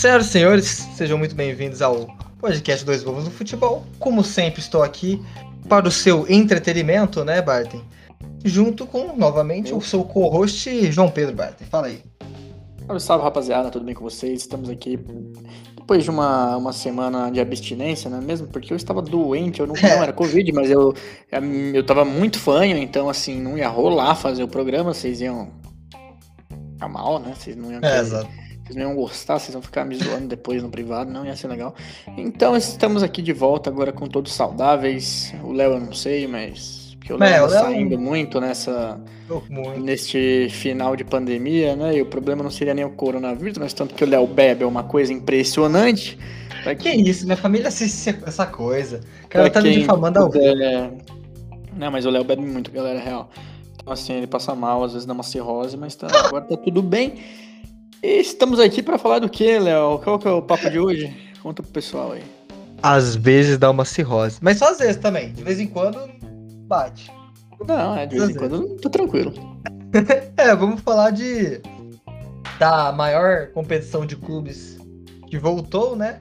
Senhoras e senhores, sejam muito bem-vindos ao podcast Dois Bobos no Futebol. Como sempre, estou aqui para o seu entretenimento, né, Barton? Junto com, novamente, o seu co-host, João Pedro Barton. Fala aí. Salve, salve, rapaziada, tudo bem com vocês? Estamos aqui depois de uma, uma semana de abstinência, né? Mesmo porque eu estava doente, eu não, não era Covid, mas eu, eu tava muito fanho, então, assim, não ia rolar fazer o programa, vocês iam ficar mal, né? Vocês não iam É, querer-. Vocês não iam gostar, vocês vão ficar me zoando depois no privado, não ia ser legal. Então estamos aqui de volta agora com todos saudáveis. O Léo eu não sei, mas. Porque o Léo É, Léo- saindo muito nessa, muito. neste final de pandemia, né? E o problema não seria nem o coronavírus, mas tanto que o Léo bebe é uma coisa impressionante. Pra Que isso, minha família assiste essa coisa. O cara tá me quem difamando ao vivo. puder- Não, mas o Léo bebe muito, galera, é real. Então, assim, ele passa mal, às vezes dá uma cirrose, mas tá, agora tá tudo bem. E estamos aqui pra falar do que, Léo? Qual que é o papo de hoje? Conta pro pessoal aí. Às vezes dá uma cirrose. Mas só às vezes também. De vez em quando, bate. Não, é de vez em quando tô tranquilo. É, vamos falar de da maior competição de clubes que voltou, né?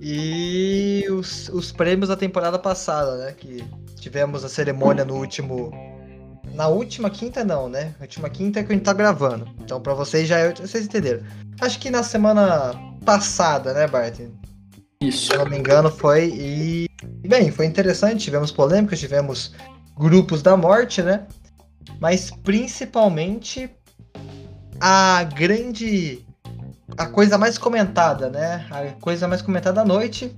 E os, os prêmios da temporada passada, né? Que tivemos a cerimônia no último. Na última quinta, não, né? Na última quinta é que a gente tá gravando. Então, pra vocês já é. Vocês entenderam. Acho que na semana passada, né, Barton? Isso. Se eu não me engano, foi. E. Bem, foi interessante. Tivemos polêmicas, tivemos grupos da morte, né? Mas principalmente a grande. A coisa mais comentada, né? A coisa mais comentada da noite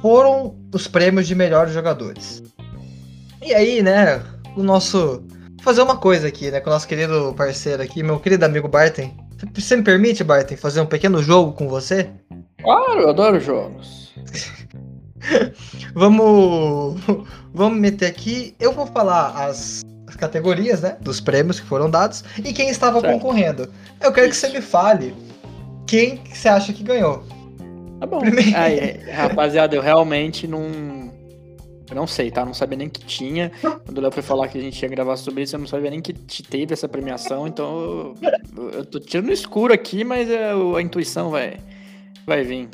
foram os prêmios de melhores jogadores. E aí, né? O nosso. Vou fazer uma coisa aqui, né? Com o nosso querido parceiro aqui, meu querido amigo Barton. Você me permite, Barton, fazer um pequeno jogo com você? Claro, eu adoro jogos. Vamos, vamos meter aqui. Eu vou falar as, as categorias, né? Dos prêmios que foram dados e quem estava Certo. concorrendo. Eu quero Isso. que você me fale quem que você acha que ganhou. Tá bom. Primeiro- Aí, rapaziada, eu realmente não. Eu não sei, tá? Não sabia nem que tinha. Quando o Léo foi falar que a gente ia gravar sobre isso, eu não sabia nem que te- teve essa premiação. Então eu, eu tô tirando escuro aqui, mas é, o- a intuição vai, vai vir.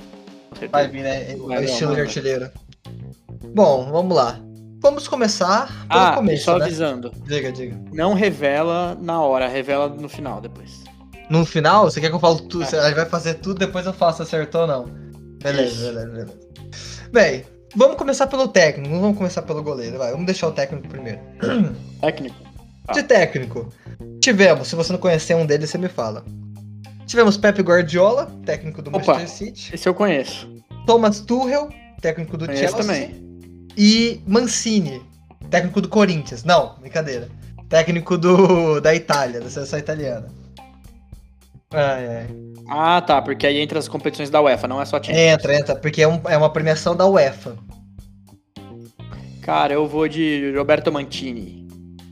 Vai vir, né? O Vai, estilo vai, de artilheiro. Bom, vamos lá. Vamos começar pelo Ah, começo, só né? avisando. Diga, diga. Não revela na hora, revela no final depois. No final, você quer que eu fale tudo? É. Você vai fazer tudo, depois eu faço, acertou ou não? Beleza, beleza, beleza. Bem, vamos começar pelo técnico, não vamos começar pelo goleiro, vai. Vamos deixar o técnico primeiro. Técnico. Tá. De técnico, tivemos, se você não conhecer um deles, você me fala. Tivemos Pep Guardiola, técnico do Opa. Manchester City. Esse eu conheço. Thomas Tuchel, técnico do Conheço Chelsea. também. E Mancini, técnico do Corinthians. Não, brincadeira. Técnico do da Itália, da seleção italiana. Ai, ai. Ah, tá, porque aí entra as competições da UEFA, não é só time. Entra, entra, porque é, um- é uma premiação da UEFA. Cara, eu vou de Roberto Mantini,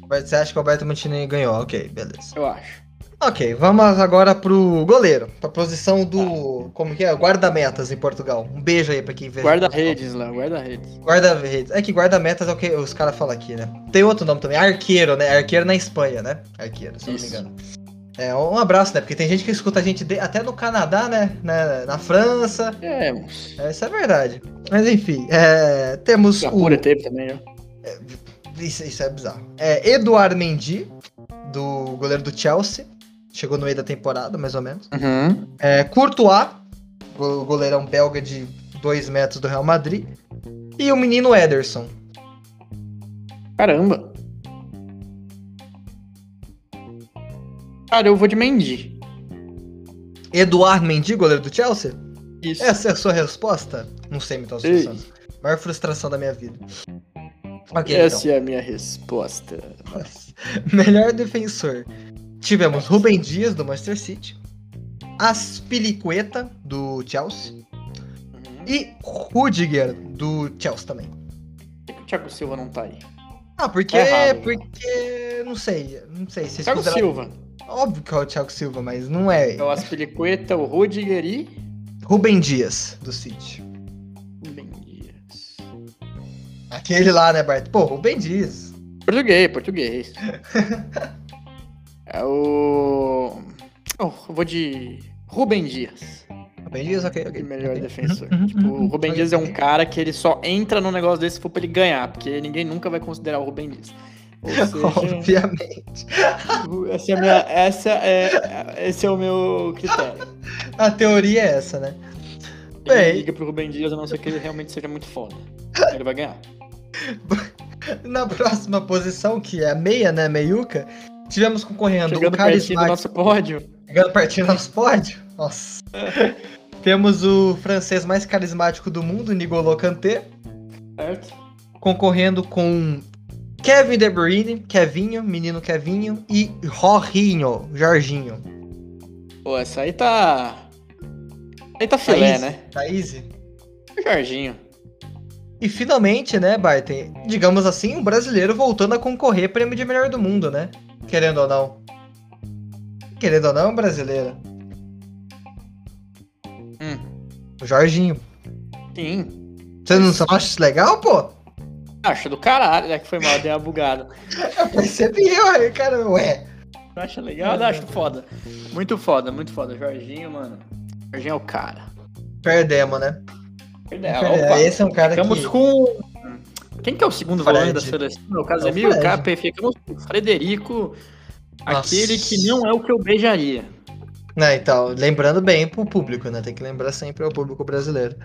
Você acha que o Alberto Mantini ganhou? Ok, beleza. eu acho. Ok, vamos agora pro goleiro. Pra posição do. Como que é? Guarda-metas em Portugal. Um beijo aí pra quem vê. Guarda-redes, Léo, guarda-redes. Guarda-redes. É que guarda-metas é o que os caras falam aqui, né? Tem outro nome também. Arqueiro, né? Arqueiro na Espanha, né? Arqueiro, se eu não me Isso. engano. É, um abraço, né? Porque tem gente que escuta a gente de- até no Canadá, né? Na, na França. É, É, isso é verdade. Mas enfim, é, temos o. Teve também, né? Isso, isso é bizarro. É Eduard Mendy, do goleiro do Chelsea. Chegou no meio da temporada, mais ou menos. Uhum. É, Courtois, go- goleirão belga de 2 metros do Real Madrid. E o menino Ederson. Caramba. Cara, eu vou de Mendy. Eduard Mendy, goleiro do Chelsea? Isso. Essa é a sua resposta? Não sei os Ei. Santos. Maior frustração da minha vida. Ok, Essa então. é a minha resposta. Melhor defensor. Tivemos Rubem Dias, do Manchester City. Aspilicueta, do Chelsea. Uhum. E Rudiger, do Chelsea também. Por que o Thiago Silva não tá aí? Ah, porque. Tá errado. Porque. Não sei. Não sei. Vocês Thiago consideram- Silva. Óbvio que é o Thiago Silva, mas não é. É o Aspilicueta, o Rudiger e... Rubem Dias, do City. Rubem Dias. Aquele lá, né, Bart? Pô, Rubem Dias. Português, português. é o... Oh, eu vou de Rubem Dias. Rubem Dias, ok, ok. Melhor ok. defensor. Uhum, tipo, uhum, o Rubem ok, Dias é um cara que ele só entra num negócio desse se for pra ele ganhar, porque ninguém nunca vai considerar o Rubem Dias. Seja, Obviamente. essa é, minha, essa é, esse é o meu critério. A teoria é essa, né? Ele Bem. liga pro Rubem Dias, a não ser que ele realmente seja muito foda. Ele vai ganhar. Na próxima posição, que é a meia, né? Meiuca, tivemos concorrendo Chegando o pertinho do carismático. nosso pódio. Chegando pertinho do nosso pódio. Nossa. Temos o francês mais carismático do mundo, Nigolo Kanté, Certo? concorrendo com Kevin De Bruyne, Kevinho, menino Kevinho, e Jorginho, Jorginho. Pô, essa aí tá. Aí tá filé, Thaís, né? Thaís. O Jorginho. E finalmente, né, Barton, digamos assim, um brasileiro voltando a concorrer prêmio de melhor do mundo, né? Querendo ou não. Querendo ou não, brasileiro. Hum, O Jorginho. sim. Você não acha isso legal, pô? Acho do caralho, já que foi mal, deu uma bugada. Eu percebi, ué, cara, ué. Não acho legal? Não, acho foda. Muito foda, muito foda. Jorginho, mano. Jorginho é o cara. Perdemos, né? Perdemos. opa. Esse é um cara Ficamos que... com. Quem que é o segundo Fred. volante da seleção? O Casemiro, É o o Fred. KP. Ficamos com o Frederico, Nossa. aquele que não é o que eu beijaria. Né, então, lembrando bem pro público, né? Tem que lembrar sempre ao público brasileiro.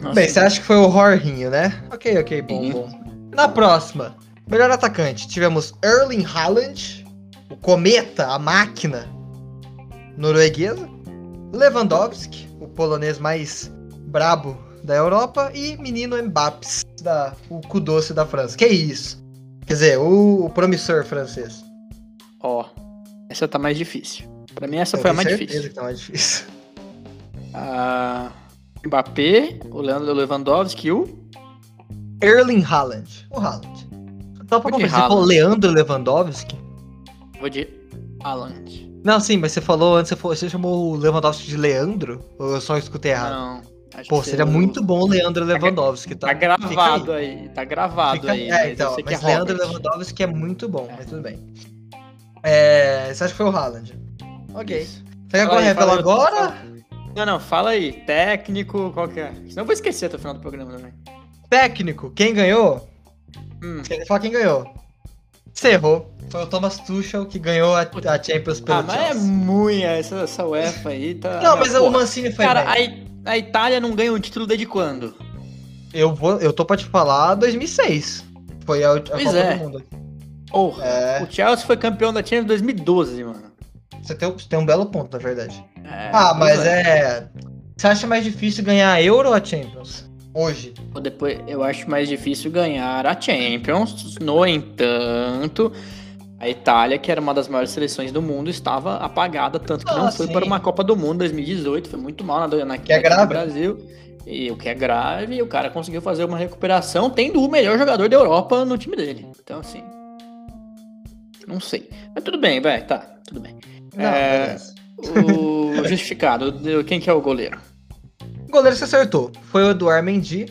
Nossa, Bem, você acha que foi o Jorginho, né? Ok, ok, bom, bom. Na próxima, melhor atacante, tivemos Erling Haaland, o cometa, a máquina norueguesa, Lewandowski, o polonês mais brabo da Europa, e menino Mbappé, da, o cu doce da França. Que isso? Quer dizer, o, o promissor francês. Ó, essa tá mais difícil. Pra mim, essa Eu foi a mais difícil. que tá mais difícil. A Mbappé, o Leandro Lewandowski e o. Erling Haaland. O Haaland. Só pra você falou Haaland. Leandro Lewandowski? Vou de Haaland. Não, sim, mas você falou antes, você, falou- você chamou o Lewandowski de Leandro? Ou eu só escutei errado? Não. Pô, seria eu- muito bom o Leandro Lewandowski, tá? Tá gravado aí. aí. Tá gravado Fica- aí. É, então, que mas é Leandro Robert. Lewandowski é muito bom, É. mas tudo bem. É, você acha que foi o Haaland? Ok. Isso. Você quer aí, agora? Não, não, fala aí. Técnico, qual que é? Senão eu vou esquecer até o final do programa também. Técnico, quem ganhou? Hum. Falar quem ganhou? Você errou. Foi o Thomas Tuchel que ganhou a, a Champions pelo Ah, mas é Chelsea. muito essa, essa UEFA aí tá. Não, mas o porra. Mancini foi Cara, bem. a, a Itália não ganha um título desde quando? Eu, vou, eu tô pra te falar 2006. Foi a, a Pois Copa é. do Mundo. Porra. É, O Chelsea foi campeão da Champions em 2012, mano. Você tem, você tem um belo ponto, na verdade. É, ah, mas é. Você acha mais difícil ganhar a Euro ou a Champions? Hoje. Depois, eu acho mais difícil ganhar a Champions. No entanto, a Itália, que era uma das maiores seleções do mundo, estava apagada, tanto que Ah, não foi sim. para uma Copa do Mundo 2018. Foi muito mal na, na, Que é no. Brasil. E o que é grave, e o cara conseguiu fazer uma recuperação, tendo o melhor jogador da Europa no time dele. Então, assim. Não sei. Mas tudo bem, vai, tá. Tudo bem. Não, É. O justificado, quem que é o goleiro? O goleiro se acertou. Foi o Eduardo Mendy.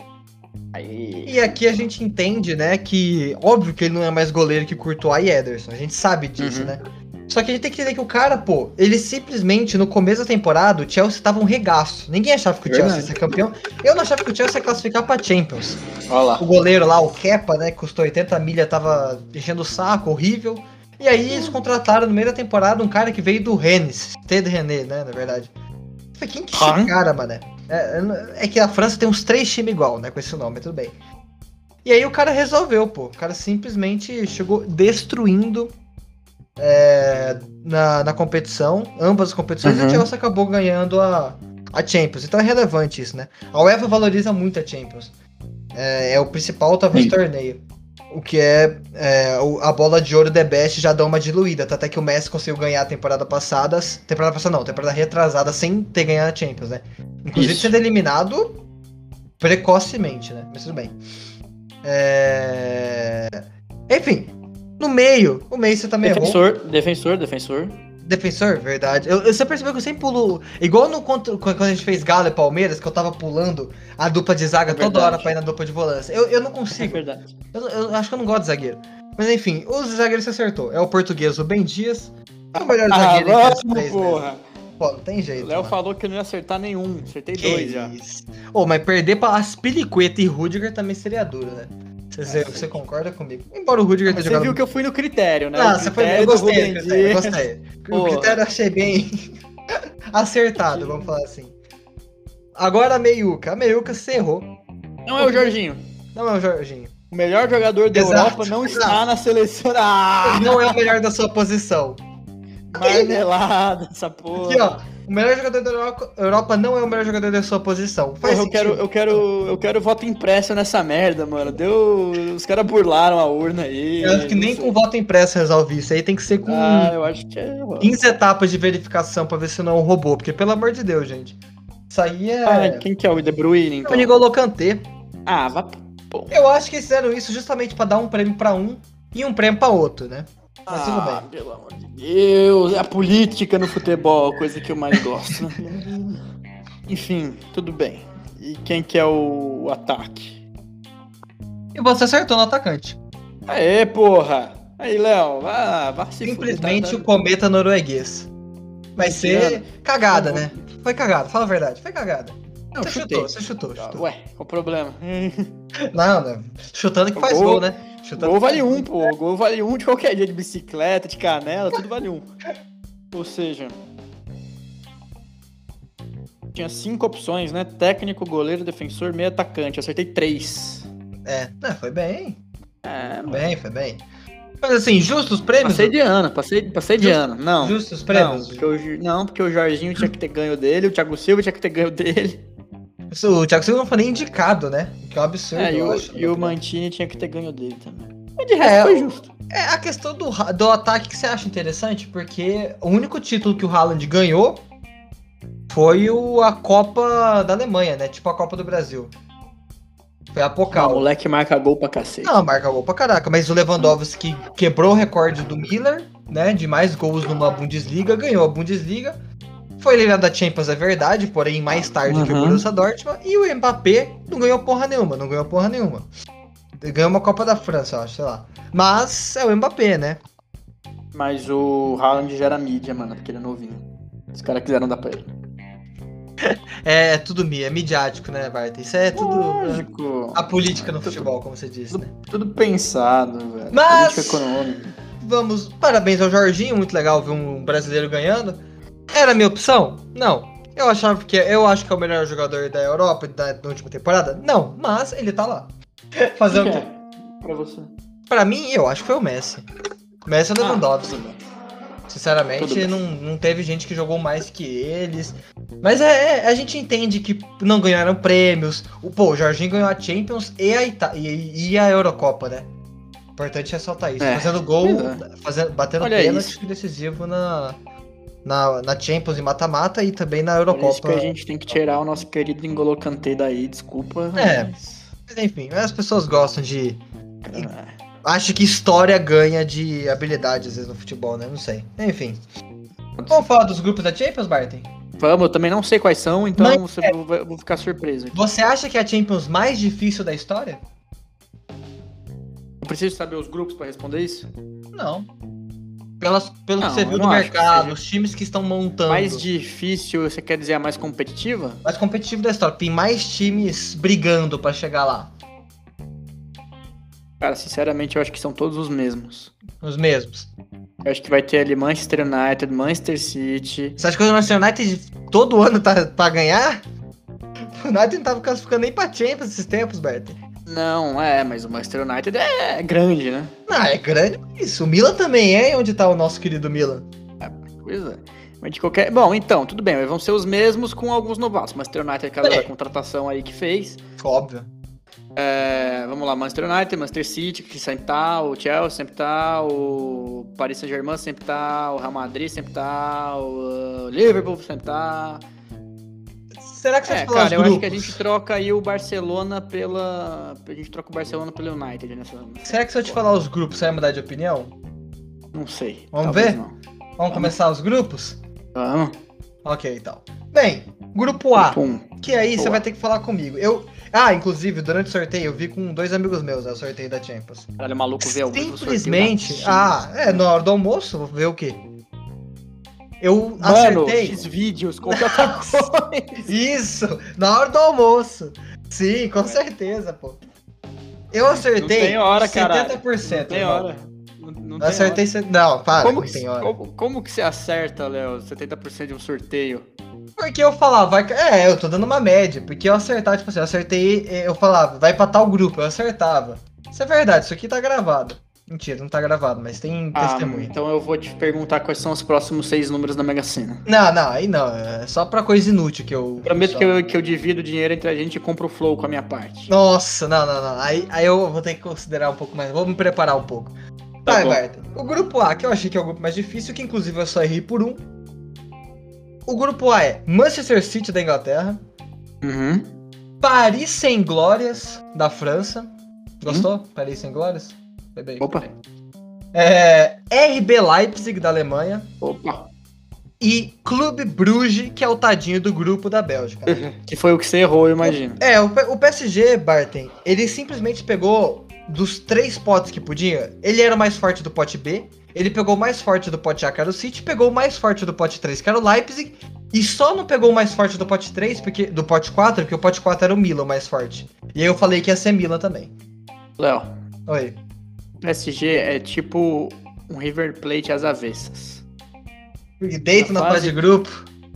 Aí. E aqui a gente entende, né, que óbvio que ele não é mais goleiro que Courtois e Ederson. A gente sabe disso, Uhum. né? Só que a gente tem que entender que o cara, pô, ele simplesmente, no começo da temporada, o Chelsea tava um regaço. Ninguém achava que o Chelsea ia ser campeão. Eu não achava que o Chelsea ia classificar pra Champions. Olha lá. O goleiro lá, o Kepa, né, que custou 80 milha, tava enchendo o saco, horrível. E aí eles contrataram no meio da temporada um cara que veio do Rennes, Ted René, né, na verdade. Quem que é esse cara, mané? É, é que a França tem uns três times igual, né, com esse nome, mas tudo bem. E aí o cara resolveu, pô. O cara simplesmente chegou destruindo é, na, na competição, ambas as competições, e Uhum. o Chelsea acabou ganhando a, a Champions. Então é relevante isso, né? A UEFA valoriza muito a Champions. É, é o principal, talvez, Sim. torneio. O que é, é, a bola de ouro The Best já dá uma diluída. Até que o Messi conseguiu ganhar a temporada passada. Temporada passada não, temporada retrasada sem ter ganhado a Champions, né? Inclusive Isso. sendo eliminado precocemente, né? Mas tudo bem. É... Enfim, no meio, o você também errou. Defensor, defensor, defensor. Defensor, verdade. Eu, eu- você percebeu que eu sempre pulo. Igual no contra- quando a gente fez Galo e Palmeiras, que eu tava pulando a dupla de zaga É toda hora pra ir na dupla de volância. Eu, eu não É consigo. verdade. Eu, eu acho que eu não gosto de zagueiro. Mas enfim, os zagueiros você acertou. É o português, o Ben Dias. É o melhor Ah, zagueiro entre os vamos, três, né? porra. Pô, não tem jeito. O Léo falou que não ia acertar nenhum. Acertei Que dois já. isso. Ô, mas perder pra Aspilicueta e Rudiger também seria duro, né? Você, você- concorda comigo? Embora o Rudiger tenha você viu que eu fui no critério, né? Ah, você foi critério eu gostei, eu gostei. O critério eu achei bem acertado, vamos falar assim. Agora a Meiuca. A Meiuca se errou. Não é o Jorginho. Não é o Jorginho. O melhor jogador da Exato, Europa não está exato. na seleção. Ah, Não é o melhor da sua posição. marmelada, essa porra. Aqui, ó. O melhor jogador da Europa, não é o melhor jogador da sua posição. Porra, eu quero, eu quero, eu quero voto impresso nessa merda, mano. Deu, os caras burlaram a urna aí. Eu acho que nem Não com sei. voto impresso resolve isso. Aí tem que ser com Ah, eu acho que é. mano. 15 etapas de verificação pra ver se não é um robô. Porque, pelo amor de Deus, gente. Isso aí é. Ah, quem que é o De Bruyne, É então? o N'Golo Kanté. Ah, vá. Eu acho que eles fizeram isso justamente pra dar um prêmio pra um e um prêmio pra outro, né? Mas tudo Ah, bem. pelo amor de Deus. É a política no futebol, coisa que eu mais gosto. Enfim, tudo bem. E quem que é o, ataque? E você acertou no atacante. Aê, porra! Aí, Léo, vá, vá se Simplesmente fuder, o cometa norueguês. Vai ser Tirando. cagada, né? Foi cagada, fala a verdade. Foi cagada. Não, Você chutei. chutou, você chutou, Ah, chutou. Ué, qual o problema? Não, não. Chutando que faz Gol- gol, né? Chutando Gol vale um, pô. Gol vale um de qualquer dia de bicicleta, de canela, tudo vale um. Ou seja, tinha cinco opções, né? Técnico, goleiro, defensor, meio atacante. Eu acertei três. É, não, foi bem. É, Foi bem, foi bem. Mas assim, justos prêmios? passei de ano, passei, passei de Justo- ano. Não. Justos Não prêmios? porque, o, não, porque o Jorginho tinha que ter ganho dele, o Thiago Silva tinha que ter ganho dele. O Thiago Silva não foi nem indicado, né? Que é um absurdo, É, e o, acho. e o Mantini tinha que ter ganho dele também. Mas de resto É, foi justo. É a questão do, do ataque que você acha interessante, porque o único título que o Haaland ganhou foi o, a Copa da Alemanha, né? Tipo a Copa do Brasil. Foi a Ah, o moleque marca gol pra cacete. Não, marca gol pra caraca, mas o Lewandowski quebrou o recorde do Miller, né? De mais gols numa Bundesliga, ganhou a Bundesliga. Foi eliminado da Champions, é verdade, porém mais tarde que o Uhum. Borussia Dortmund. E o Mbappé não ganhou porra nenhuma, não ganhou porra nenhuma. Ganhou uma Copa da França, eu acho, sei lá. Mas é o Mbappé, né? Mas o Haaland já era mídia, mano, porque ele é novinho. Os caras quiseram dar pra ele. É, tudo mi- é midiático, né, Bart? Isso é tudo. Lógico. A política no futebol, como você disse, né? Tudo pensado, velho. Mas- Política econômica. Vamos, parabéns ao Jorginho, muito legal ver um brasileiro ganhando. Era a minha opção? Não. Eu achava que eu acho que é o melhor jogador da Europa da, da última temporada? Não, mas ele tá lá. Fazer o quê? é? Pra você. Pra mim, eu acho que foi o Messi. Messi ou Lewandowski. Ah, bem. Tudo Sinceramente, não, não teve gente que jogou mais que eles. Mas é, é, a gente entende que não ganharam prêmios. O, pô, o Jorginho ganhou a Champions e a, Ita e, e a Eurocopa, né? Importante ressaltar isso. É, fazendo gol, pois fazendo, batendo Olha pênalti isso. decisivo na, na, na Champions e mata-mata e também na Por isso Eurocopa. que a gente tem que tirar o nosso querido N'Golo Kanté daí, desculpa. É. mas- Mas enfim, as pessoas gostam de. É. Acho que história ganha de habilidade às vezes no futebol, né? Não sei. Enfim. Vamos falar dos grupos da Champions, Barton? Vamos, eu também não sei quais são, então Mas- você, eu vou, vou ficar surpreso aqui. Você acha que é a Champions mais difícil da história? Eu preciso saber os grupos pra responder isso? Não. Pelas, pelo Não, que você viu do mercado, os times que estão montando. Mais difícil, você quer dizer a mais competitiva? mais competitivo da história. Tem mais times brigando pra chegar lá. Cara, sinceramente, eu acho que são todos os mesmos. Os mesmos. Eu acho que vai ter ali Manchester United, Manchester City. Você acha que o Manchester United todo ano tá pra ganhar? O United não tava classificando nem pra Champions esses tempos, Berta. Não, é, mas o Manchester United é grande, né? Ah, é grande isso. O Milan também é onde tá o nosso querido Milan. Pois é. Mas de qualquer. Bom, então, tudo bem, mas vão ser os mesmos com alguns novatos. Manchester United, aquela É. contratação aí que fez. Óbvio. É, vamos lá, Manchester United, Manchester City, que sempre tá, o Chelsea sempre tá, o Paris Saint-Germain sempre tá, o Real Madrid sempre tá, o Liverpool sempre tá. Será que você É, cara, eu acho que a grupos? gente troca aí o Barcelona pela. A gente troca o Barcelona pelo United nessa. Será que se eu te falar os grupos, você vai mudar de opinião? Não sei. Vamos talvez ver? Não. Vamos começar os grupos? Vamos. Ok, então. Bem, grupo A. Pum. Que aí você vai ter que falar comigo. Eu. Ah, inclusive, durante o sorteio, eu vi com dois amigos meus, né, o sorteio da Champions. Caralho, o maluco vê o Simplesmente. da Ah, é, na hora do almoço, vou ver o quê? Eu Mano, acertei. X vídeos, qualquer outra coisa. Isso! Na hora do almoço. Sim, com certeza, pô. Eu acertei Não tem hora, cara. 70%. Não tem hora. Não, não tem acertei. hora. Não, para, Como que, tem hora. como, como que você acerta, Léo, 70% de um sorteio? Porque eu falava, vai. É, eu tô dando uma média. Porque eu acertava, tipo assim, eu acertei, eu falava, vai pra tal grupo, eu acertava. Isso é verdade, isso aqui tá gravado. Mentira, não tá gravado, mas tem Ah, testemunho. então eu vou te perguntar quais são os próximos seis números da Mega Sena. Não, não, aí não. É só pra coisa inútil que eu. Prometo só- que eu, que eu divido o dinheiro entre a gente e compro o Flow com a minha parte. Nossa, não, não, não. Aí, aí eu vou ter que considerar um pouco mais. Vou me preparar um pouco. Tá Vai, bom. O grupo A, que eu achei que é o grupo mais difícil, que inclusive eu só errei por um. O grupo A é Manchester City da Inglaterra, Uhum. Paris Sem Glórias da França. Gostou? Paris Sem Glórias? Opa. É, RB Leipzig da Alemanha Opa. e Clube Bruges, que é o tadinho do grupo da Bélgica. Que foi o que você errou, eu imagino. É, o, o PSG, Barton, ele simplesmente pegou dos três potes que podia, ele era o mais forte do pote B, ele pegou o mais forte do pote A, que era o City, pegou o mais forte do pote 3, que era o Leipzig, e só não pegou o mais forte do pote 3, porque, do pote 4, porque o pote 4 era o Milan o mais forte. E aí eu falei que ia ser Milan também. Léo, Oi. PSG é tipo um River Plate às avessas. E Deito na Na fase de grupo.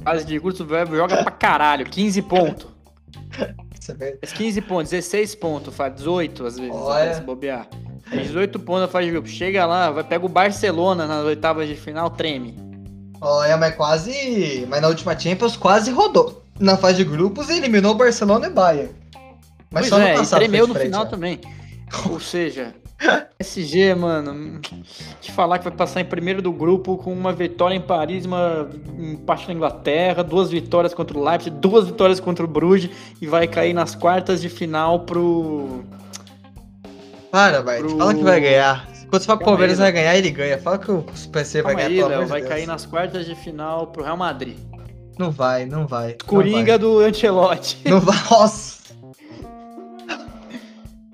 Fase de web joga pra caralho, 15 pontos. É. Faz 15 pontos, 16 pontos, faz 18 às vezes, Olha. se bobear. Faz 18 pontos na fase de grupo. Chega lá, vai pega o Barcelona nas oitavas de final, treme. Olha, mas quase. Mas na última Champions quase rodou. Na fase de grupos e eliminou o Barcelona e Bayern. Mas pois só no é, e passado tremeu foi no final né? também. Ou seja, SG, mano, te falar que vai passar em primeiro do grupo com uma vitória em Paris, uma empate na Inglaterra, duas vitórias contra o Leipzig, duas vitórias contra o Bruges e vai cair nas quartas de final pro Para, Bart. Pro- Fala que vai ganhar. Quando você fala que o Palmeiras vai ganhar, ele ganha. Fala que o PC vai ganhar, aí, Léo, vai Deus. cair nas quartas de final pro Real Madrid. Não vai, não vai. não Coringa do Ancelotti. Vai. Não vai. Nossa,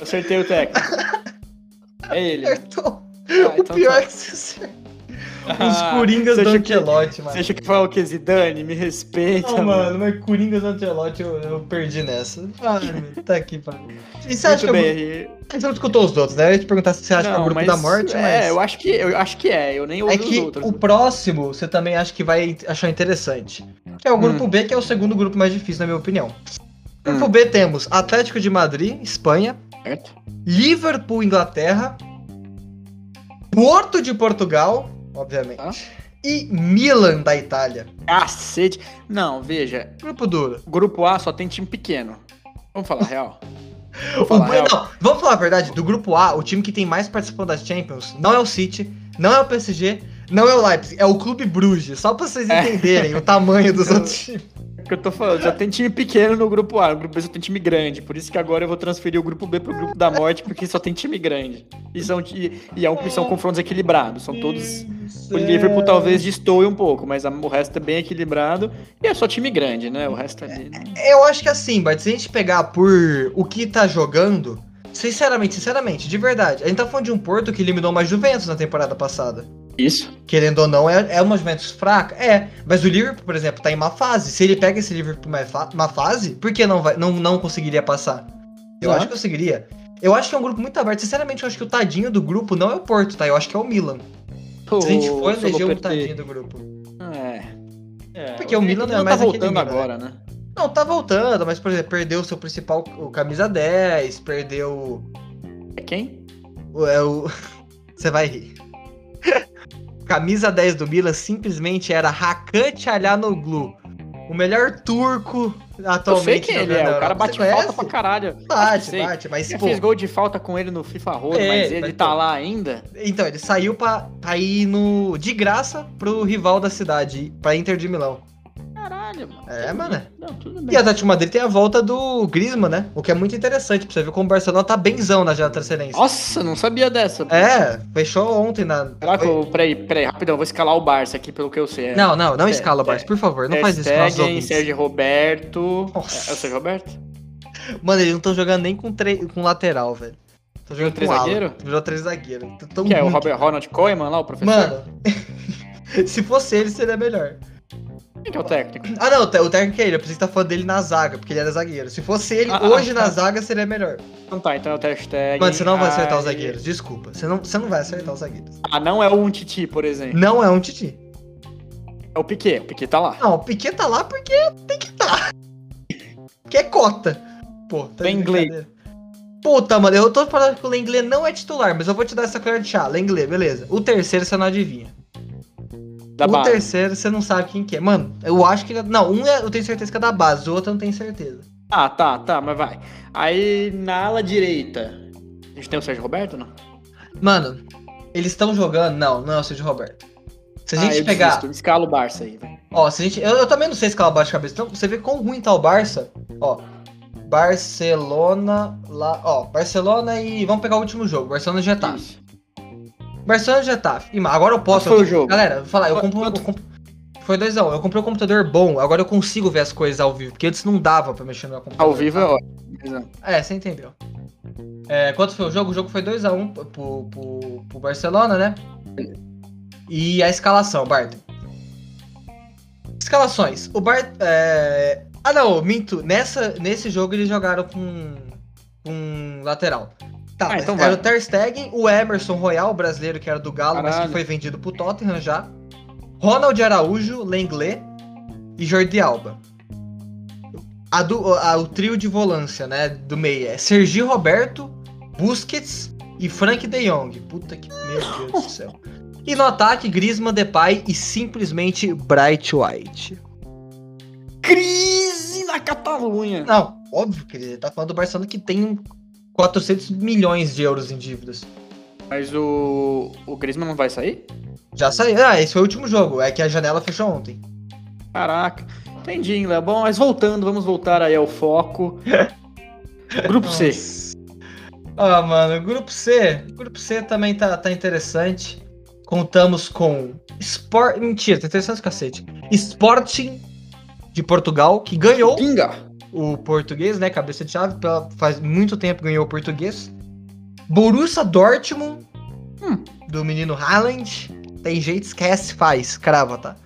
Acertei o técnico. É ele. acertou. Ah, o então pior tá. é que você. Os Ah, Coringas você do que- Ancelotti, Você mano. acha que foi o que? Zidane? Me respeita, Não, mano. mano, mas Coringas do Ancelotti eu, eu perdi nessa. Ah, meu, tá aqui, pá. E você acha Muito que eu... bem. Você não escutou os outros, né? Eu ia te perguntar se você acha que é o Não, grupo mas- da morte, mas... É, eu acho que, eu acho que é. Eu nem ouvi É que os outros. o próximo você também acha que vai achar interessante. Que é o grupo Hum. B, que é o segundo grupo mais difícil, na minha opinião. Hum. Grupo B temos Atlético de Madrid, Espanha, Certo? Liverpool, Inglaterra, Porto de Portugal, obviamente, Tá. e Milan da Itália. Cacete. Não, veja. Grupo duro. Grupo A só tem time pequeno. Vamos falar real. Vamos O, falar real. não, vamos falar a verdade, do grupo A, o time que tem mais participação das Champions não é o City, não é o PSG, não é o Leipzig, é o Clube Bruges, só pra vocês É. entenderem o tamanho dos outros times. É que eu tô falando. Já tem time pequeno no grupo A. No grupo B só tem time grande. Por isso que agora eu vou transferir o grupo B pro grupo da morte, porque só tem time grande. E são, e, e é um, são confrontos equilibrados. São todos. O Liverpool talvez destoe um pouco, mas a- o resto é bem equilibrado. E é só time grande, né? O resto ali. Eu acho que assim, Bart, se a gente pegar por o que tá jogando, sinceramente, sinceramente, de verdade, a gente tá falando de um Porto que eliminou uma Juventus na temporada passada. Isso. Querendo ou não, é, é uma Juventus fraca? É. Mas o Liverpool, por exemplo, tá em má fase. Se ele pega esse Liverpool em má, fa- má fase, por que não, vai, não, não conseguiria passar? Eu Ah. acho que conseguiria. Eu acho que é um grupo muito aberto. Sinceramente, eu acho que o tadinho do grupo não é o Porto, tá? Eu acho que é o Milan. Se a gente for eleger o Solopeté. tadinho do grupo. É. É, Porque o Milan não é tá mais aquele voltando Milan, agora, né? Não, tá voltando, mas, por exemplo, perdeu o seu principal, o camisa 10, perdeu É quem? o. É o... Você vai rir. Camisa 10 do Milan simplesmente era Hakan Çalhanoğlu. O melhor turco Eu atualmente. sei quem ele é. O cara bate Você falta pra caralho. Que Bate, bate, mas Já pô. fez gol de falta com ele no FIFA Rodo, É, mas ele mas, tá pô. lá ainda. Então, ele saiu pra, pra ir no, de graça pro rival da cidade, pra Inter de Milão. Caralho, mano. É, mano. Não, tudo E bem. a Atlético Madrid tem a volta do Griezmann, né? O que é muito interessante, pra você ver como o Barcelona tá benzão na janela transferência. Nossa, não sabia dessa. É, fechou ontem na. Que eu... Peraí, peraí, rapidão, vou escalar o Barça aqui pelo que eu sei. É. Não, não, não É, escala, é. Barça, por favor, não Ter faz isso com nossos Stegen, ouvintes. Sérgio Roberto. Nossa. É, é o Sérgio Roberto? Mano, eles não estão jogando nem com, tre... com lateral, velho. Estão jogando três zagueiro? Virou três zagueiros. Tão Que é o. Robert Ronald Koeman lá, o professor? Mano, Se fosse ele, seria melhor. Quem que é o técnico? Ah, não, o técnico é ele. Eu pensei que tá falando dele na zaga, porque ele era zagueiro. Se fosse ele Ah, hoje ah, na tá. zaga, seria melhor. Então tá, então é o hashtag. Mano, você não vai acertar os zagueiros. Desculpa. Você não, você não vai acertar os zagueiros. Ah, não é o um Titi, por exemplo. Não é um Titi. É o Piquet. O Piquet tá lá. Não, o Piquet tá lá porque tem que tá. Que é cota. Pô, tá brincadeira. Puta, mano, eu tô falando que o Lenglet não é titular, mas eu vou te dar essa colher de chá. Lenglet, beleza. O terceiro você não adivinha. Da o base. terceiro você não sabe quem que é. Mano, eu acho que. Não, um é- eu tenho certeza que é da base, o outro eu não tenho certeza. Ah, tá, tá, mas vai. Aí na ala direita. A gente tem o Sérgio Roberto, não? Mano, eles estão jogando. Não, não é o Sérgio Roberto. Se a ah, gente eu pegar. desisto. Escala o Barça aí, velho. Ó, se a gente. Eu, eu também não sei escalar baixo de cabeça. Então, você vê quão ruim tá o Barça. Ó. Barcelona. Lá, ó, Barcelona e. Vamos pegar o último jogo. Barcelona e Getafe. Isso. Barcelona Getafe. E, agora eu posso. Foi eu o jogo? Galera, vou falar, eu compro. eu compro- Foi 2x1. Eu comprei um computador bom, agora eu consigo ver as coisas ao vivo, porque antes não dava pra mexer no meu computador. Ao vivo é ótimo. Exato. É, você entendeu. É, quanto foi o jogo? O jogo foi 2x1 pro, pro, pro Barcelona, né? E a escalação, Bart. Escalações. O Bart. É... Ah, não, minto. Nessa, nesse jogo eles jogaram com, com lateral. Tá, Ah, então era vai. o Ter Stegen, o Emerson Royal, o brasileiro que era do Galo, mas que Caralho. foi vendido pro Tottenham já. Ronald Araújo, Lenglet e Jordi Alba. A do- a- o trio de volância, né, do meio é Sergi Roberto, Busquets e Frank de Jong. Puta que meu Deus do céu. E no ataque, Griezmann, Depay e simplesmente Bright White. Crise na Catalunha. Não, óbvio que ele tá falando do Barcelona que tem 400 milhões de euros em dívidas. Mas o. O Griezmann não vai sair? Já saiu. Ah, esse foi o último jogo. É que a janela fechou ontem. Caraca. Entendi, Léo. Bom, mas voltando, vamos voltar aí ao foco. Grupo C. Ah, mano, grupo C. Grupo C também tá, tá interessante. Contamos com Sport. Mentira, tá interessante o cacete. Sporting de Portugal, que ganhou Pinga. O português, né? Cabeça de chave. Faz muito tempo ganhou o português. Borussia Dortmund, Hum. do menino Haaland. Tem jeito, esquece, faz. Crava, tá?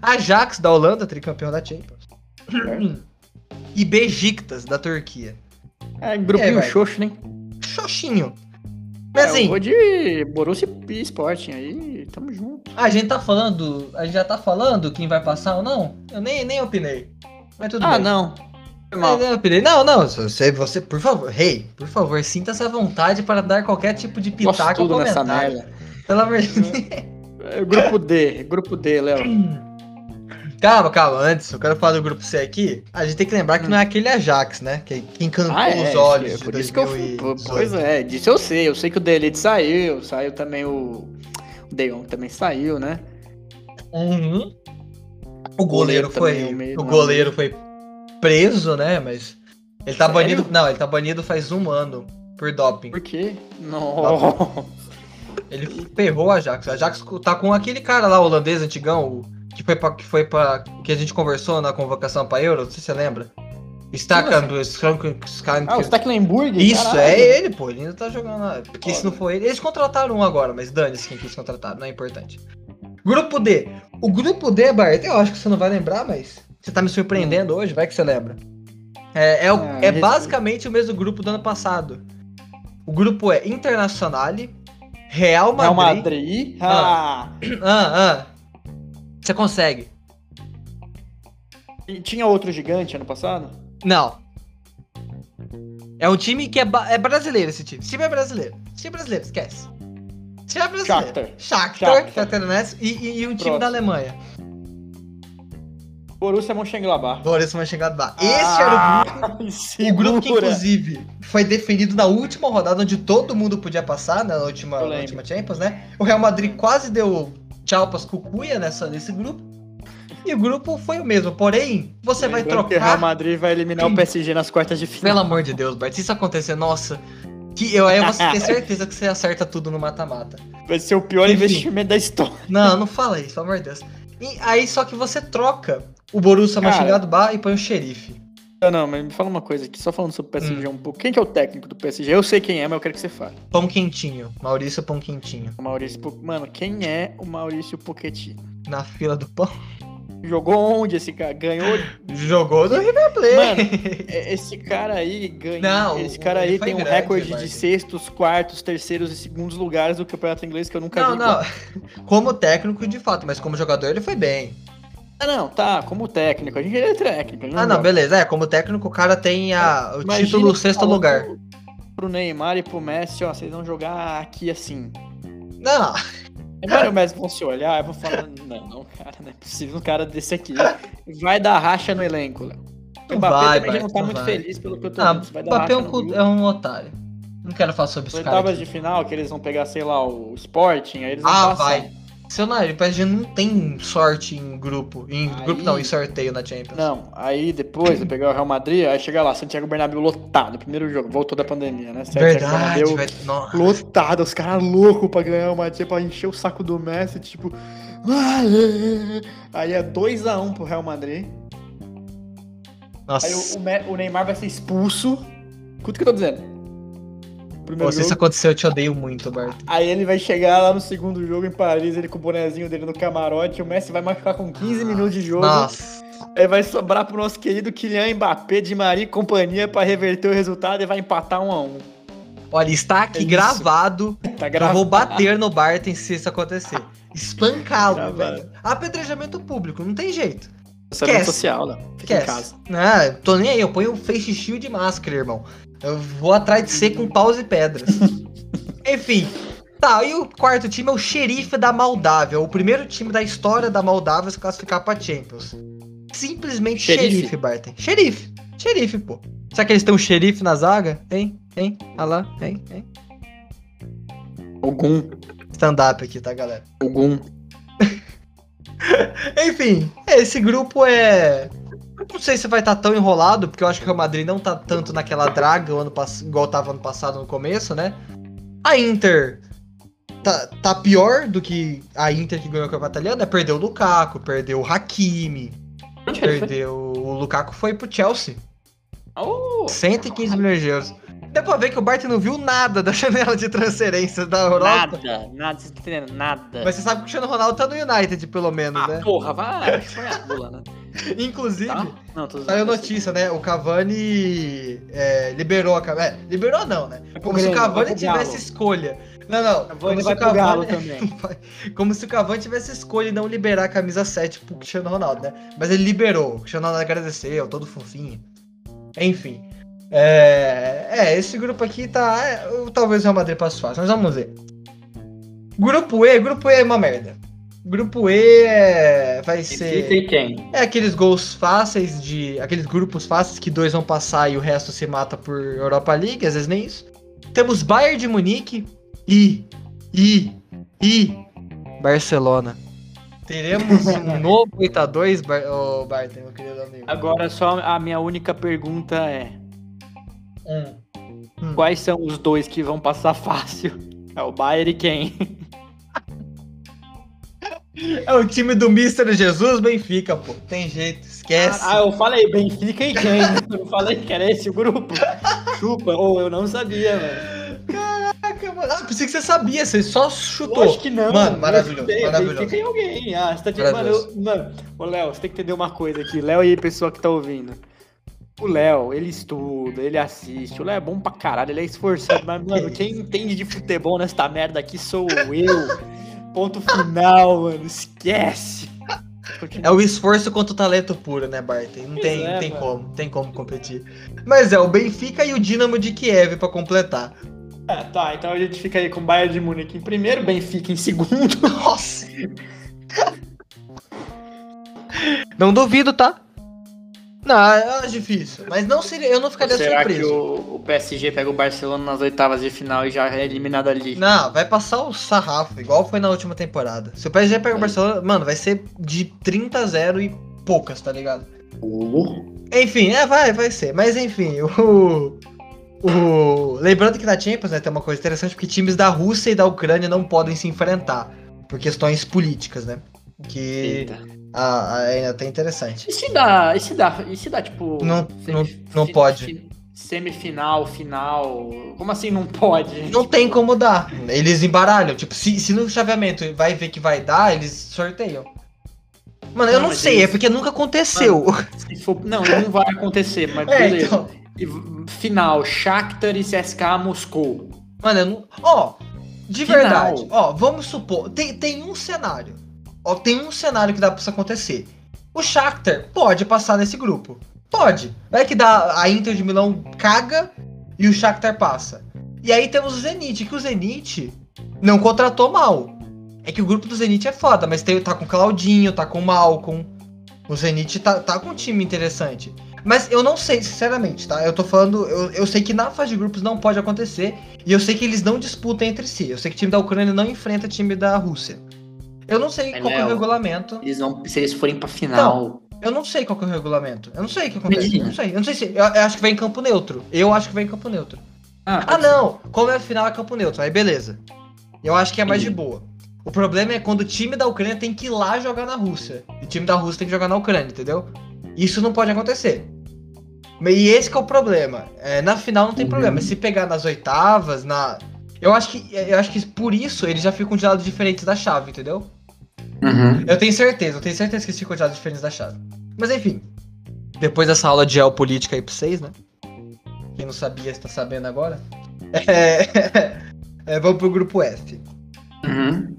Ajax da Holanda, tricampeão da Champions. e Besiktas da Turquia. É, grupinho É, xoxo, né? Xoxinho. Mas É, assim, eu vou de Borussia e Sporting aí, tamo junto. a gente tá falando. A gente já tá falando quem vai passar ou não? Eu nem, nem opinei. Mas tudo ah, bem. não. É, mal. Não, não. Você, você, por favor, rei, por favor, sinta-se à vontade para dar qualquer tipo de pitaco ou tudo nessa comentário. merda. Pelo amor de Deus. É, grupo D, grupo D, Léo. Calma, calma, antes, eu quero falar do grupo C aqui. A gente tem que lembrar que Hum. não é aquele Ajax, né? Que, que encantou Ah, é, os olhos. é por isso que eu fui. 2018. Pois é, disso eu sei. Eu sei que o Delete saiu, saiu também o. O De Jong também saiu, né? Uhum. O goleiro goleiro foi. o meio o é goleiro foi preso, né? Mas. Ele tá Sério? banido. Não, ele tá banido faz um ano por doping. Por quê? Não. Ele ferrou a Ajax. A Ajax tá com aquele cara lá, holandês antigão, que foi pra, que foi pra. que a gente conversou na convocação pra Euro, não sei se você lembra. Do Skrank. Ah, o Stecklenburg? Isso, caralho. é ele, pô. Ele ainda tá jogando lá. Porque se não for ele. Eles contrataram um agora, mas dane-se quem que eles contrataram, não é importante. Grupo D. O grupo D, Bart, eu acho que você não vai lembrar, mas você tá me surpreendendo hoje, vai que você lembra. É, é, o- Ah, é basicamente o mesmo grupo do ano passado. O grupo é Internacional, Real Madrid. Real Madrid. Ah. Ah, ah. Você consegue. E Tinha outro gigante ano passado? Não. É um time que é, é brasileiro esse time. Esse time é brasileiro. Esse time é brasileiro, esquece. Esse time é brasileiro. Shakhtar. Shakhtar, Shakhtar. Shakhtar e, e, e um time Próximo. da Alemanha. Borussia Mönchengladbach. Borussia Mönchengladbach. Esse era o grupo. O grupo que, inclusive, foi definido na última rodada, onde todo mundo podia passar, né, na última, na última Champions, né? O Real Madrid quase deu tchau pras cucuia nessa, nesse grupo. E o grupo foi o mesmo. Porém, você vai Lembrando que o Real trocar. Madrid vai eliminar o PSG nas quartas de final. Pelo amor de Deus, Bart, se isso acontecer, nossa. Que eu aí você ter certeza que você acerta tudo no mata-mata. Vai ser o pior Enfim. investimento da história. Não, não fala isso, pelo amor de Deus. E aí só que você troca o Borussia Cara. Mönchengladbach e põe o xerife. Não, não, mas me fala uma coisa aqui, só falando sobre o PSG Hum. um pouco. Quem que é o técnico do PSG? Eu sei quem é, mas eu quero que você fale. Pão quentinho. Maurício Pão quentinho. Maurício Mano, quem é o Maurício Pochettino? Na fila do pão. Jogou onde esse cara? Ganhou. Jogou no River Plate. Mano, É, Esse cara aí ganha. Não, esse cara aí tem um grande, recorde de sextos, quartos, terceiros e segundos lugares do campeonato inglês que eu nunca não, vi. não. Como técnico, de fato, mas como jogador ele foi bem. Ah, não, tá, como técnico. A gente ele é técnico. ele Ah, não, joga. beleza. É, como técnico, o cara tem a, o Imagina título sexto lugar. Pro, pro Neymar e pro Messi, ó, vocês vão jogar aqui assim. Não, Agora o Messi vão se olhar e vão falar, não, não, cara, não é possível um cara desse aqui. Vai dar racha no elenco, Léo. O Mbappé vai, também não tá muito vai. feliz pelo que eu tô ah, vendo. O Mbappé é um, é um otário. Não quero falar sobre cara. oitavas de final, que eles vão pegar, sei lá, o Sporting, aí eles vão Ah, passar. vai. Seu Nari, o PSG não tem sorte em grupo. Em Aí- grupo não, em sorteio na Champions. Não, aí depois vai pegar o Real Madrid, aí chega lá, Santiago Bernabéu lotado, primeiro jogo, voltou da pandemia, né? Verdade, Bernabéu vai... Lotado, os caras loucos pra ganhar uma Champions, pra encher o saco do Messi, tipo... Aí é 2x1 pro Real Madrid, Nossa. aí o, o o Neymar vai ser expulso, escuta o que eu tô dizendo. Primeiro Pô, se isso jogo. acontecer, eu te odeio muito, Bart. Aí ele vai chegar lá no segundo jogo em Paris, ele com o bonezinho dele no camarote, o Messi vai machucar com 15 minutos de jogo. Nossa. Aí vai sobrar pro nosso querido Kylian Mbappé de Maria e companhia pra reverter o resultado e vai empatar um a um. Olha, está aqui É gravado. Tá Eu gravado. vou bater no Barton se isso acontecer. Espancá-lo, velho. Apedrejamento público, não tem jeito. Saúde Esquece. social, né? Fica em Esquece. casa. Ah, tô nem aí, eu ponho um face shield e máscara, irmão. Eu vou atrás de você com paus e pedras. Enfim. Tá, e o quarto time é o Xerife da Moldávia, o primeiro time da história da Moldávia se classificar pra Champions. Simplesmente Xerife? xerife, Barton. Xerife. Xerife, pô. Será que eles têm um xerife na zaga? Hein? Hein? Ah lá, hein? Hein? Algum. Stand-up aqui, tá, galera? Algum. Enfim, esse grupo é. Não sei se vai estar tão enrolado, porque eu acho que o Real Madrid não tá tanto naquela draga ano pass... igual tava ano passado no começo, né? A Inter tá, tá pior do que a Inter que ganhou o campeonato italiano, né? Perdeu o Lukaku, perdeu o Hakimi, perdeu. O Lukaku foi pro Chelsea. Oh, 115 milhões de euros. Deu pra ver que o Bart não viu nada da janela de transferência da Europa. nada, nada, você tá entendendo? Nada. Mas você sabe que o Cristiano Ronaldo tá no United, pelo menos, ah, né? porra, vai, foi a bula, né? Inclusive, Tá? Não, Saiu notícia, né? O Cavani é, liberou a Cavani. É, liberou não, né? Como se o Cavani tivesse escolha. Não, não. Cavani Como se Cavani. também. Como se o Cavani tivesse escolha e não liberar a camisa 7 pro Cristiano Ronaldo, né? Mas ele liberou. O Cristiano Ronaldo agradeceu, todo fofinho. Enfim. É, é esse grupo aqui tá. é, talvez o Real Madrid passe fácil, mas vamos ver. Grupo E, grupo E é uma merda. Grupo E é, vai ser. E quem? É aqueles gols fáceis de. aqueles grupos fáceis que dois vão passar e o resto se mata por Europa League, às vezes nem isso. Temos Bayern de Munique e. e. e. Barcelona. Teremos um novo 8x2, Bar oh, Barton, meu querido amigo. Agora só a minha única pergunta é: Hum. quais são os dois que vão passar fácil? É o Bayern e quem? É o time do Mr. Jesus Benfica, pô. Tem jeito, esquece. Ah, eu falei Benfica e quem? Eu falei que era esse o grupo. Chupa, ou eu não sabia, velho. Caraca, mano. Ah, pensei que você sabia, você só chutou. Lógico que não. Mano, eu maravilhoso, chutei, maravilhoso. Benfica e alguém. Ah, você tá dizendo, mano, eu, mano, ô Léo, você tem que entender uma coisa aqui. Léo e aí, pessoal que tá ouvindo. O Léo, ele estuda, ele assiste. O Léo é bom pra caralho, ele é esforçado. Mas, mano, quem entende de futebol nesta merda aqui sou eu. Ponto final, mano. Esquece. É o esforço contra o talento puro, né, Barton? Não tem, é, não tem mano. como, tem como competir. Mas é o Benfica e o Dinamo de Kiev pra completar. Ah, tá, então a gente fica aí com o Bayern de Munique em primeiro, Benfica em segundo. Nossa! Não duvido, tá? Não, é difícil. Mas não seria, eu não ficaria Será que surpreso. o, o PSG pega o Barcelona nas oitavas de final e já é eliminado ali? Não, vai passar o sarrafo, igual foi na última temporada. Se o PSG pega o. Barcelona, mano, vai ser de 30 a 0 e poucas, tá ligado? Uh, Enfim, é, vai, vai ser. Mas enfim, o. O. Lembrando que na Champions, né, tem uma coisa interessante, porque times da Rússia e da Ucrânia não podem se enfrentar. Por questões políticas, né? Que ah, ainda tá interessante. E se dá, e se dá, e se dá, tipo. Não- semif- não- não pode. fi- Semifinal, final. Como assim não pode? Não tem como dar. Eles embaralham. Tipo, se, se no chaveamento vai ver que vai dar, eles sorteiam. Mano, eu Não, não sei, eles- é porque nunca aconteceu. Se for- Não, não vai acontecer, mas É, beleza. então. E final, Shakhtar e CSKA Moscou. Mano, eu não. Ó, de Final. verdade, ó, vamos supor. Tem, tem um cenário. Ó, tem um cenário que dá pra isso acontecer. O Shakhtar pode passar nesse grupo. Pode. Vai que dá, a Inter de Milão caga e o Shakhtar passa. E aí temos o Zenit, que o Zenit não contratou mal. É que o grupo do Zenit é foda, mas tem, tá com Claudinho, tá com Malcolm. O Zenit tá, tá com um time interessante. Mas eu não sei, sinceramente, tá? Eu tô falando. Eu, eu sei que na fase de grupos não pode acontecer. E eu sei que eles não disputam entre si. Eu sei que o time da Ucrânia não enfrenta o time da Rússia. Eu não sei Mas, qual que é o regulamento. Eles não, se eles forem pra final. Eu não sei qual é o regulamento. Eu não sei o que acontece. Imagina. Eu não sei. Eu não sei se. Eu, eu acho que vai em campo neutro. Eu acho que vai em campo neutro. Ah, ser. não! Como é a final é campo neutro, aí beleza. Eu acho que é mais de Entendi. boa. O problema é quando o time da Ucrânia tem que ir lá jogar na Rússia. E o time da Rússia tem que jogar na Ucrânia, entendeu? Isso não pode acontecer. E esse que é o problema. É, na final não tem Uhum. problema. Se pegar nas oitavas, na. Eu acho que. Eu acho que por isso eles já ficam de lados diferentes da chave, entendeu? Uhum. Eu tenho certeza, eu tenho certeza que eles ficam de lados diferentes da chave. Mas enfim. Depois dessa aula de geopolítica aí pra vocês, né? Quem não sabia está sabendo agora. É, é, vamos pro grupo F. Uhum.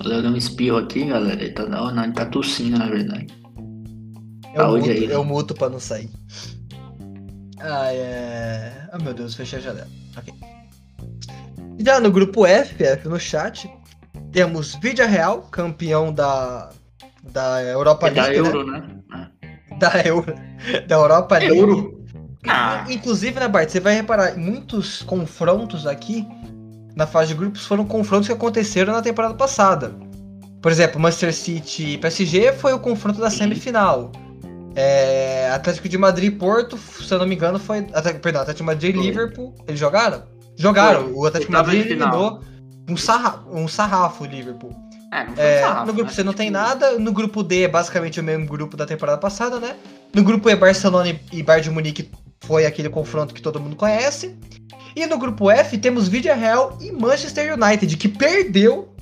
O Léo deu um espirro aqui, galera. Ele tá, não, não, ele tá tossindo, na verdade. Eu Saúde muto, aí, né? eu muto pra não sair. Ah, é. Oh meu Deus, fechei a janela. Ok. Já no grupo F, F no chat, temos Vídea Real, campeão da, da Europa É da League. né? Euro, né? Da Euro. Da Europa League. Euro? Ah. Inclusive, né, Bart, você vai reparar, muitos confrontos aqui na fase de grupos foram confrontos que aconteceram na temporada passada. Por exemplo, Manchester City e PSG foi o confronto da semifinal. É, Atlético de Madrid e Porto, se eu não me engano, foi. Perdão, Atlético de Madrid e. Liverpool. Eles jogaram? Jogaram. Foi. O Atlético de Madrid final. Um, sarra, um sarrafo o Liverpool. É, não foi É, sarrafo, no grupo né? C não tem nada, no grupo D é basicamente o mesmo grupo da temporada passada, né? No grupo E, Barcelona e- Bayern de Munique foi aquele confronto que todo mundo conhece. E no grupo F temos Vídea Real e Manchester United, que perdeu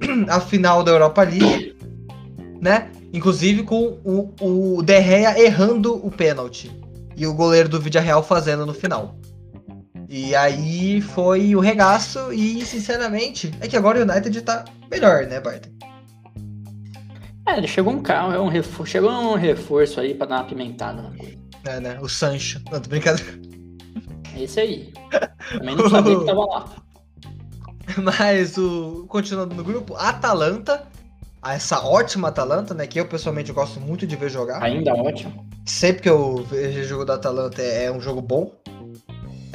a final da Europa League, né? Inclusive com o, o De Gea errando o pênalti. E o goleiro do Vídea Real fazendo no final. E aí foi o regaço e, sinceramente, é que agora o United tá melhor, né, Bart? É, ele chegou um carro, é um reforço, chegou um reforço aí pra dar uma pimentada na coisa. É, né? O Sancho. Não, tô brincando. É esse aí. Também não sabia que tava lá. Mas o. Continuando no grupo, Atalanta. Essa ótima Atalanta, né? Que eu pessoalmente gosto muito de ver jogar. Ainda ótimo. Sempre que eu vejo o jogo da Atalanta é, é um jogo bom.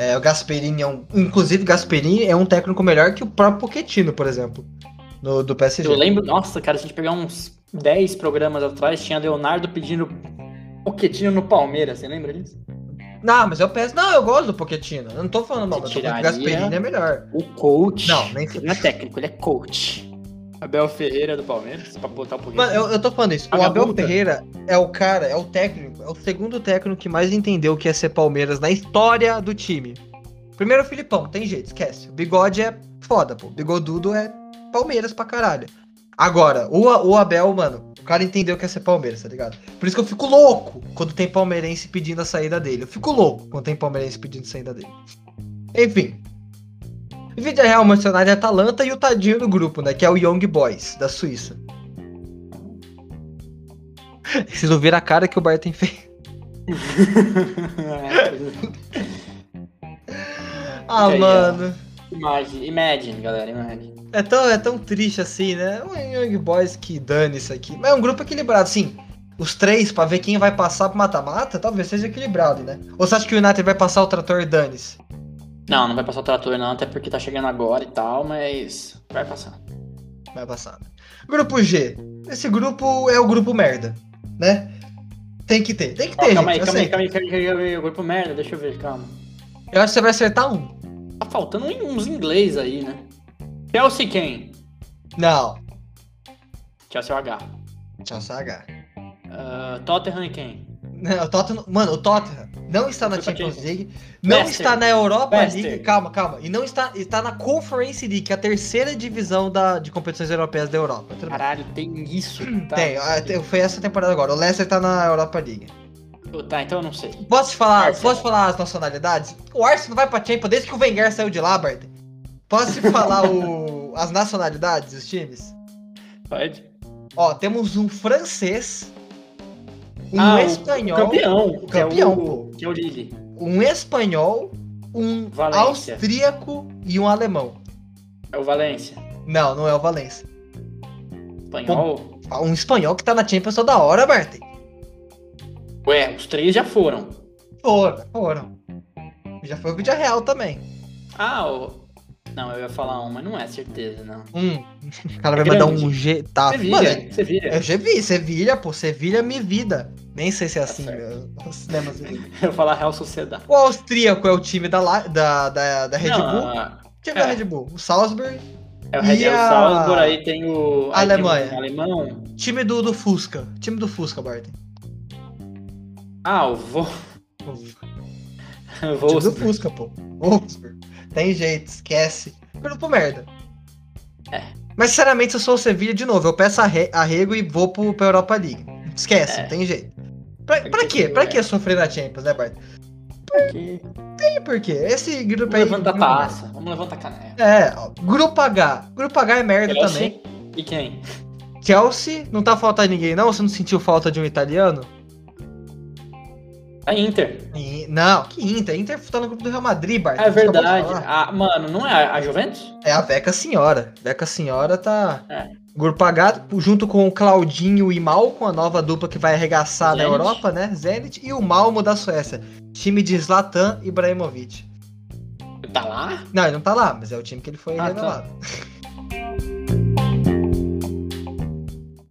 É, o Gasperini é um. Inclusive, Gasperini é um técnico melhor que o próprio Pochettino, por exemplo. No, do PSG. Eu lembro, nossa, cara, se a gente pegar uns 10 programas atrás, tinha Leonardo pedindo Poquetinho no Palmeiras, você lembra disso? Não, mas eu penso. Não, eu gosto do Pochettino. Eu não tô falando mal, mas o Gasperini é melhor. O coach. Não, nem Ele não é técnico, ele é coach. Abel Ferreira do Palmeiras, pra botar um pouquinho. Mano, eu, eu tô falando isso. O Paga Abel. Ferreira é o cara, é o técnico, é o segundo técnico que mais entendeu o que é ser Palmeiras na história do time. Primeiro o Filipão, tem jeito, esquece. O bigode é foda, pô. Bigodudo é Palmeiras pra caralho. Agora, o, o Abel, mano, o cara entendeu que é ser Palmeiras, tá ligado? Por isso que eu fico louco quando tem palmeirense pedindo a saída dele. Eu fico louco quando tem palmeirense pedindo a saída dele. Enfim. Vídeo Real, Manchester United, Atalanta e o tadinho do grupo, né? Que é o Young Boys, da Suíça. Vocês não viram a cara que o Barton fez. Ah, aí, mano. imagine, imagine, galera, imagine. É tão, é tão triste assim, né? Um Young Boys que dane isso aqui. Mas é um grupo equilibrado, sim. Os três, pra ver quem vai passar pro mata-mata, talvez seja equilibrado, né? Ou você acha que o United vai passar o trator dane-se? Não, não vai passar o trator não, até porque tá chegando agora e tal, mas vai passar. Vai passar. né? Grupo G. Esse grupo é o grupo merda, né? Tem que ter, tem que Ó, ter, calma aí, gente. eu calma aí, calma aí, calma aí, calma aí, grupo merda, deixa eu ver, calma. Eu acho que você vai acertar um. Tá faltando uns inglês aí, né? Chelsea quem? Não. Chelsea é H. Chelsea H. Uh, Tottenham e quem? Não, o Tottenham, mano, o Tottenham não está na pra Champions? League, não Leicester. está na Europa Leicester. League, calma, calma, e não está, está na Conference League, que é a terceira divisão da, de competições europeias da Europa. Caralho, tem isso. Tá. Tem, ah, tem- foi essa temporada agora. O Leicester tá na Europa League. Tá, então eu não sei. Posso te falar, Arsenal. posso falar as nacionalidades? O Arsenal vai pra Champions desde que o Wenger saiu de lá, Bart. Posso te falar o, as nacionalidades dos times? Pode. Ó, temos um francês, um Ah, o- espanhol, O campeão. que é campeão, o, Que é o Lille. um espanhol, um Valência. austríaco e um alemão. É o Valência. Não, não é o Valência. Espanhol. Um espanhol que tá na Champions toda hora, Bart. Ué, os três já foram. Foram, foram. Já foi o Vídeo Real também. Ah, o. Não, eu ia falar um, mas não é certeza, não. Hum, o cara vai É mandar grande. um G. Tá, Sevilha, mano, Sevilha. já vi, Sevilha, pô, Sevilha me vida. Nem sei se é assim, Tá certo. meu, os cinemas. Eu ia falar Real Sociedade. O austríaco é o time da, da, da, da Red Não, Bull. ah, O time é. da Red Bull. O Salzburg. É o Red o a- Salzburg, aí tem o. tem Alemanha. o alemão. Time do, do Fusca. Time do Fusca, Barton. Ah, o Vo. O time do. Fusca, pô. Wolfsburg. Tem jeito, esquece. Grupo merda. É. Mas sinceramente, se eu sou o Sevilha, de novo, eu peço arre- arrego e vou pro, pra Europa League. Esquece, É. não tem jeito. Pra, pra Porque quê? que- Pra é. que sofrer na Champions, né, Bart? Aqui. E por quê? Esse grupo Vamos aí. levantar a taça. Vamos levantar a canela. É, ó, Grupo H. Grupo H é merda Chelsea. também. E quem? Chelsea, não tá faltando ninguém, não? Você não sentiu falta de um italiano? A Inter. E- não, que Inter? Inter tá no grupo do Real Madrid, Bart. É verdade. Ah, mano, não é a Juventus? É a Veca Senhora. Veca Senhora tá. É. Grupo H, junto com o Claudinho e Malcom, a nova dupla que vai arregaçar na Zenit. Europa, né? Zenit. E o Malmo da Suécia. Time de Zlatan Ibrahimovic. Tá lá? Não, ele não tá lá, mas é o time que ele foi Ah, tá. revelado.